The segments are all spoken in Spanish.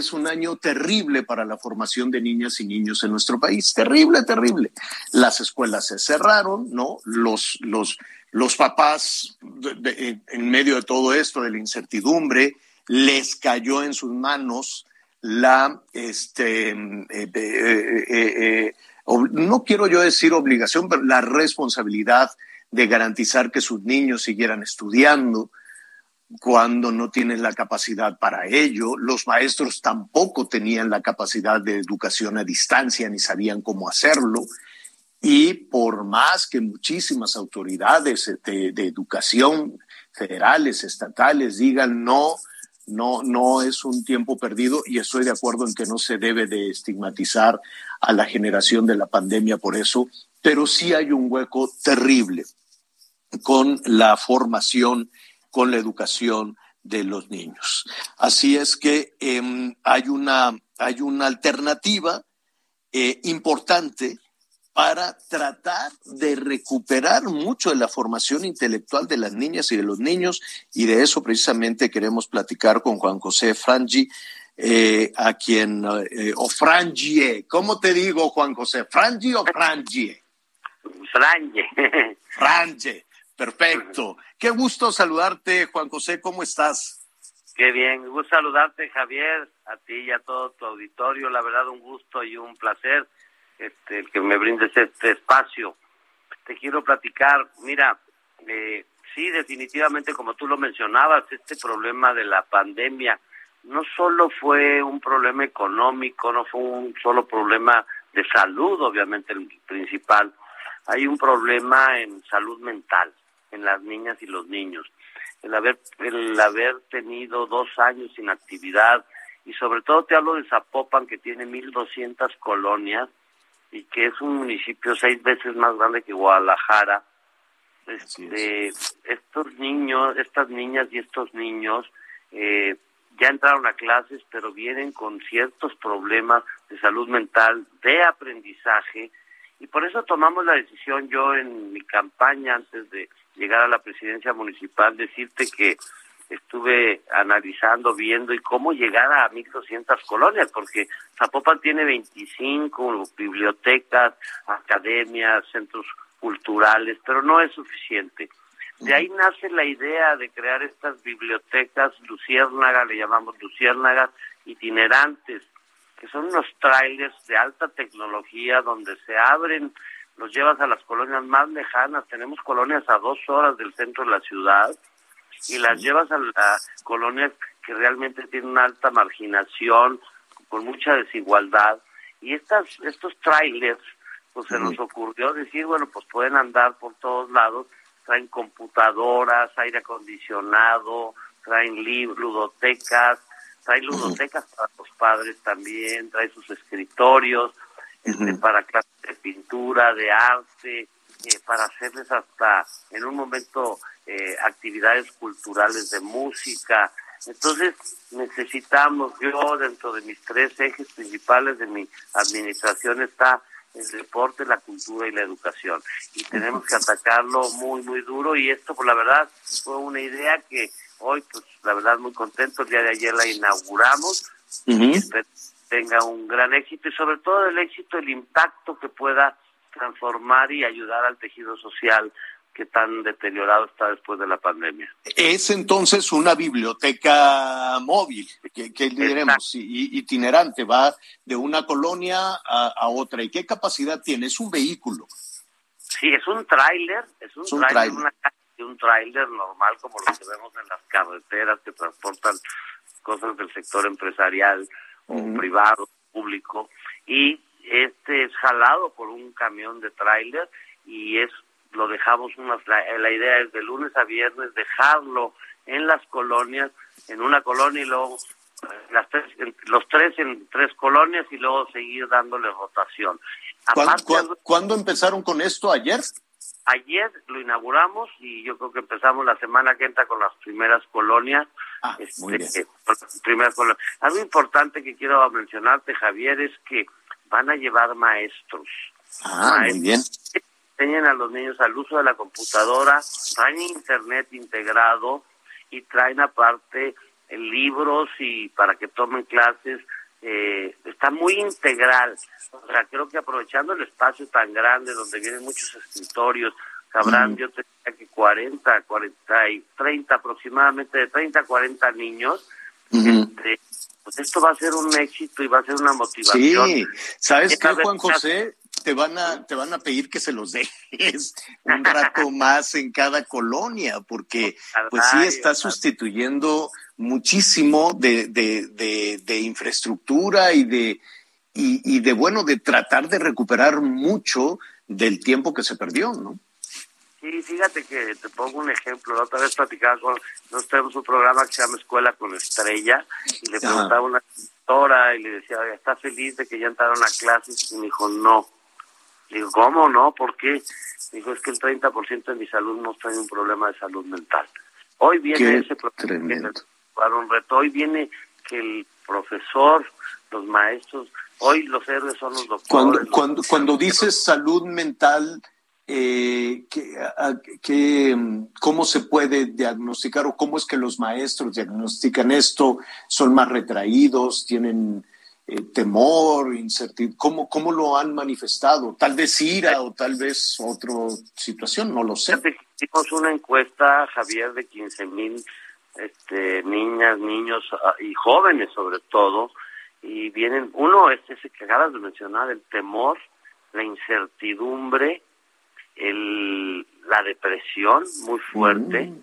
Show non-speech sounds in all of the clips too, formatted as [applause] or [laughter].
Es un año terrible para la formación de niñas y niños en nuestro país. Terrible, terrible. Las escuelas se cerraron, ¿no? Los, los, los papás, en medio de todo esto, de la incertidumbre, les cayó en sus manos la, este, eh, eh, eh, no quiero yo decir obligación, pero la responsabilidad de garantizar que sus niños siguieran estudiando cuando no tienen la capacidad para ello. Los maestros tampoco tenían la capacidad de educación a distancia ni sabían cómo hacerlo. Y por más que muchísimas autoridades de, de educación federales, estatales digan no, no, no es un tiempo perdido y estoy de acuerdo en que no se debe de estigmatizar a la generación de la pandemia por eso, pero sí hay un hueco terrible con la formación, con la educación de los niños. Así es que eh, hay, una, hay una alternativa eh, importante para tratar de recuperar mucho de la formación intelectual de las niñas y de los niños, y de eso precisamente queremos platicar con Juan José Frangi, eh, a quien, eh, o Frangie, ¿cómo te digo, Juan José? ¿Frangie o Frangie? Frangie. Frangie, perfecto. Qué gusto saludarte, Juan José, ¿cómo estás? Qué bien, gusto saludarte, Javier, a ti y a todo tu auditorio, la verdad un gusto y un placer este, el que me brindes este espacio. Te quiero platicar, mira, eh, sí, definitivamente, como tú lo mencionabas, este problema de la pandemia no solo fue un problema económico, no fue un solo problema de salud, obviamente el principal, hay un problema en salud mental, en las niñas y los niños. El haber, el haber tenido dos años sin actividad, y sobre todo te hablo de Zapopan, que tiene 1.200 colonias, y que es un municipio seis veces más grande que Guadalajara. Este, estos niños, estas niñas y estos niños eh, ya entraron a clases, pero vienen con ciertos problemas de salud mental, de aprendizaje, y por eso tomamos la decisión yo en mi campaña antes de llegar a la presidencia municipal, decirte que estuve analizando, viendo y cómo llegar a 1.200 colonias, porque Zapopan tiene 25 bibliotecas, academias, centros culturales, pero no es suficiente. De ahí nace la idea de crear estas bibliotecas luciérnagas, le llamamos luciérnagas itinerantes, que son unos trailers de alta tecnología donde se abren, los llevas a las colonias más lejanas, tenemos colonias a dos horas del centro de la ciudad, y las llevas a las colonias que realmente tienen una alta marginación, con mucha desigualdad. Y estas, estos trailers, pues se nos ocurrió decir, bueno, pues pueden andar por todos lados, traen computadoras, aire acondicionado, traen libros, ludotecas, traen ludotecas para los padres también, traen sus escritorios, este, para clases de pintura, de arte, eh, para hacerles hasta en un momento eh, actividades culturales de música. Entonces necesitamos, yo dentro de mis tres ejes principales de mi administración está el deporte, la cultura y la educación. Y tenemos que atacarlo muy, muy duro. Y esto, por la verdad, fue una idea que hoy, pues, la verdad, muy contento. El día de ayer la inauguramos. y espero que tenga un gran éxito y sobre todo el éxito, el impacto que pueda transformar y ayudar al tejido social que tan deteriorado está después de la pandemia. Es entonces una biblioteca móvil, que, que diremos, itinerante, va de una colonia a, a, otra. ¿Y qué capacidad tiene? Es un vehículo. Sí, es un tráiler, es un, un tráiler, una un tráiler normal como lo que vemos en las carreteras que transportan cosas del sector empresarial o uh -huh. privado, público, y este es jalado por un camión de tráiler y es lo dejamos una la, la, idea es de lunes a viernes dejarlo en las colonias en una colonia y luego las tres, los tres en tres colonias y luego seguir dándole rotación. ¿Cuándo, empezaron con esto? ¿Ayer? Ayer lo inauguramos y yo creo que empezamos la semana que entra con las primeras colonias. Ah, muy este, bien. Algo importante que quiero mencionarte, Javier, es que van a llevar maestros. Ah, muy bien. Enseñan a los niños al uso de la computadora, traen internet integrado y traen aparte libros y para que tomen clases. Eh, está muy integral. O sea, creo que aprovechando el espacio tan grande donde vienen muchos escritorios, cabrán, yo tenía que 40, 40 y 30 aproximadamente, de 30 a 40 niños. Este, pues esto va a ser un éxito y va a ser una motivación. Sí, ¿sabes qué, Juan José? Te van a, te van a pedir que se los dejes [laughs] un rato más en cada colonia, porque pues sí está sustituyendo muchísimo de, de, de, infraestructura y de, y, y, de, bueno, de tratar de recuperar mucho del tiempo que se perdió, ¿no? Sí, fíjate que te pongo un ejemplo. La otra vez platicaba con, nosotros tenemos un programa que se llama Escuela con Estrella y le preguntaba a una doctora y le decía, ¿está feliz de que ya entraron a clases? Y me dijo, no. Le digo, ¿cómo no? ¿Por qué? Me dijo, es que el 30% de mi salud no trae un problema de salud mental. Hoy viene ese problema para un reto. Hoy viene que el profesor, los maestros, hoy los héroes son los doctores. Cuando, cuando, cuando dices salud mental, eh, que, ¿cómo se puede diagnosticar o cómo es que los maestros diagnostican esto? ¿Son más retraídos? ¿Tienen eh, temor, incertidumbre? ¿Cómo, ¿Cómo lo han manifestado? Tal vez ira o tal vez otra situación, no lo sé. Hicimos una encuesta, Javier, de 15 mil este, niñas, niños ah, y jóvenes sobre todo, y vienen, uno es ese que acabas de mencionar, el temor, la incertidumbre, el, la depresión muy fuerte, mm.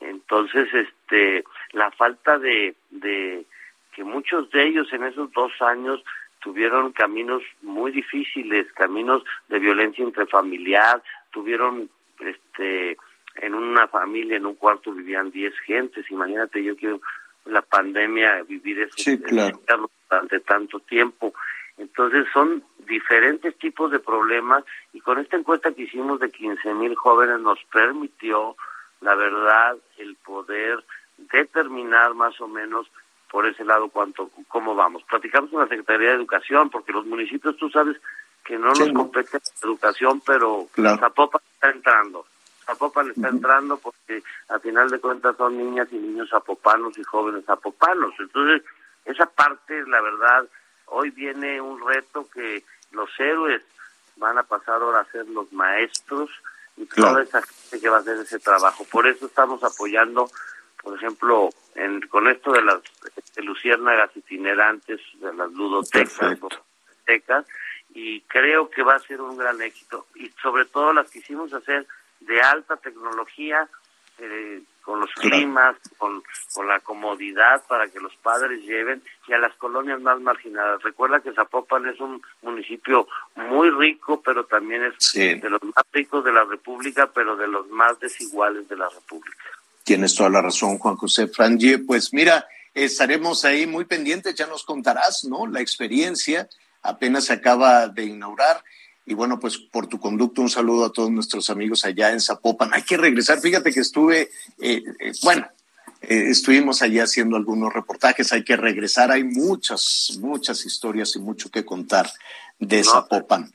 entonces este, la falta de, de que muchos de ellos en esos dos años tuvieron caminos muy difíciles, caminos de violencia intrafamiliar, tuvieron este en una familia, en un cuarto vivían 10 gentes. Imagínate, yo quiero la pandemia vivir eso sí, durante tanto tiempo. Entonces son diferentes tipos de problemas y con esta encuesta que hicimos de 15 mil jóvenes nos permitió, la verdad, el poder determinar más o menos por ese lado cuánto, cómo vamos. Platicamos con la Secretaría de Educación porque los municipios, tú sabes que no nos compete la educación, pero claro. Zapopan está entrando. Zapopan está entrando porque a final de cuentas son niñas y niños zapopanos y jóvenes zapopanos. Entonces, esa parte, la verdad, hoy viene un reto que los héroes van a pasar ahora a ser los maestros y toda esa gente que va a hacer ese trabajo. Por eso estamos apoyando, por ejemplo, en, con esto de las de luciérnagas itinerantes, de las ludotecas, y creo que va a ser un gran éxito. Y sobre todo las quisimos hacer de alta tecnología, eh, con los climas, con, con la comodidad para que los padres lleven y a las colonias más marginadas. Recuerda que Zapopan es un municipio muy rico, pero también es de los más ricos de la República, pero de los más desiguales de la República. Tienes toda la razón, Juan José Frangie. Pues mira, estaremos ahí muy pendientes, ya nos contarás, ¿no? La experiencia apenas se acaba de inaugurar y bueno, pues por tu conducto, un saludo a todos nuestros amigos allá en Zapopan. Hay que regresar. Fíjate que estuve, eh, eh, bueno, eh, estuvimos allá haciendo algunos reportajes. Hay que regresar. Hay muchas, muchas historias y mucho que contar de Zapopan.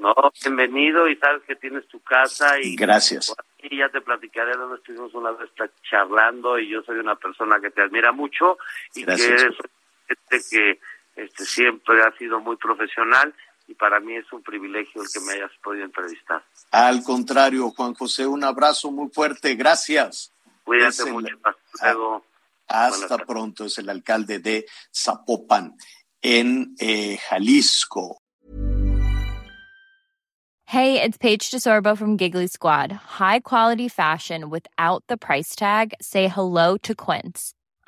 No, bienvenido y sabes que tienes tu casa. y Gracias. Y ya te platicaré donde estuvimos una vez charlando y yo soy una persona que te admira mucho y que eres gente que este, siempre ha sido muy profesional y para mí es un privilegio el que me hayas podido entrevistar. Al contrario, Juan José, un abrazo muy fuerte, gracias. Cuídate mucho, hasta luego. Hasta pronto, es el alcalde de Zapopan, en eh, Jalisco. Hey, it's Paige DeSorbo from Giggly Squad. High quality fashion without the price tag. Say hello to Quince.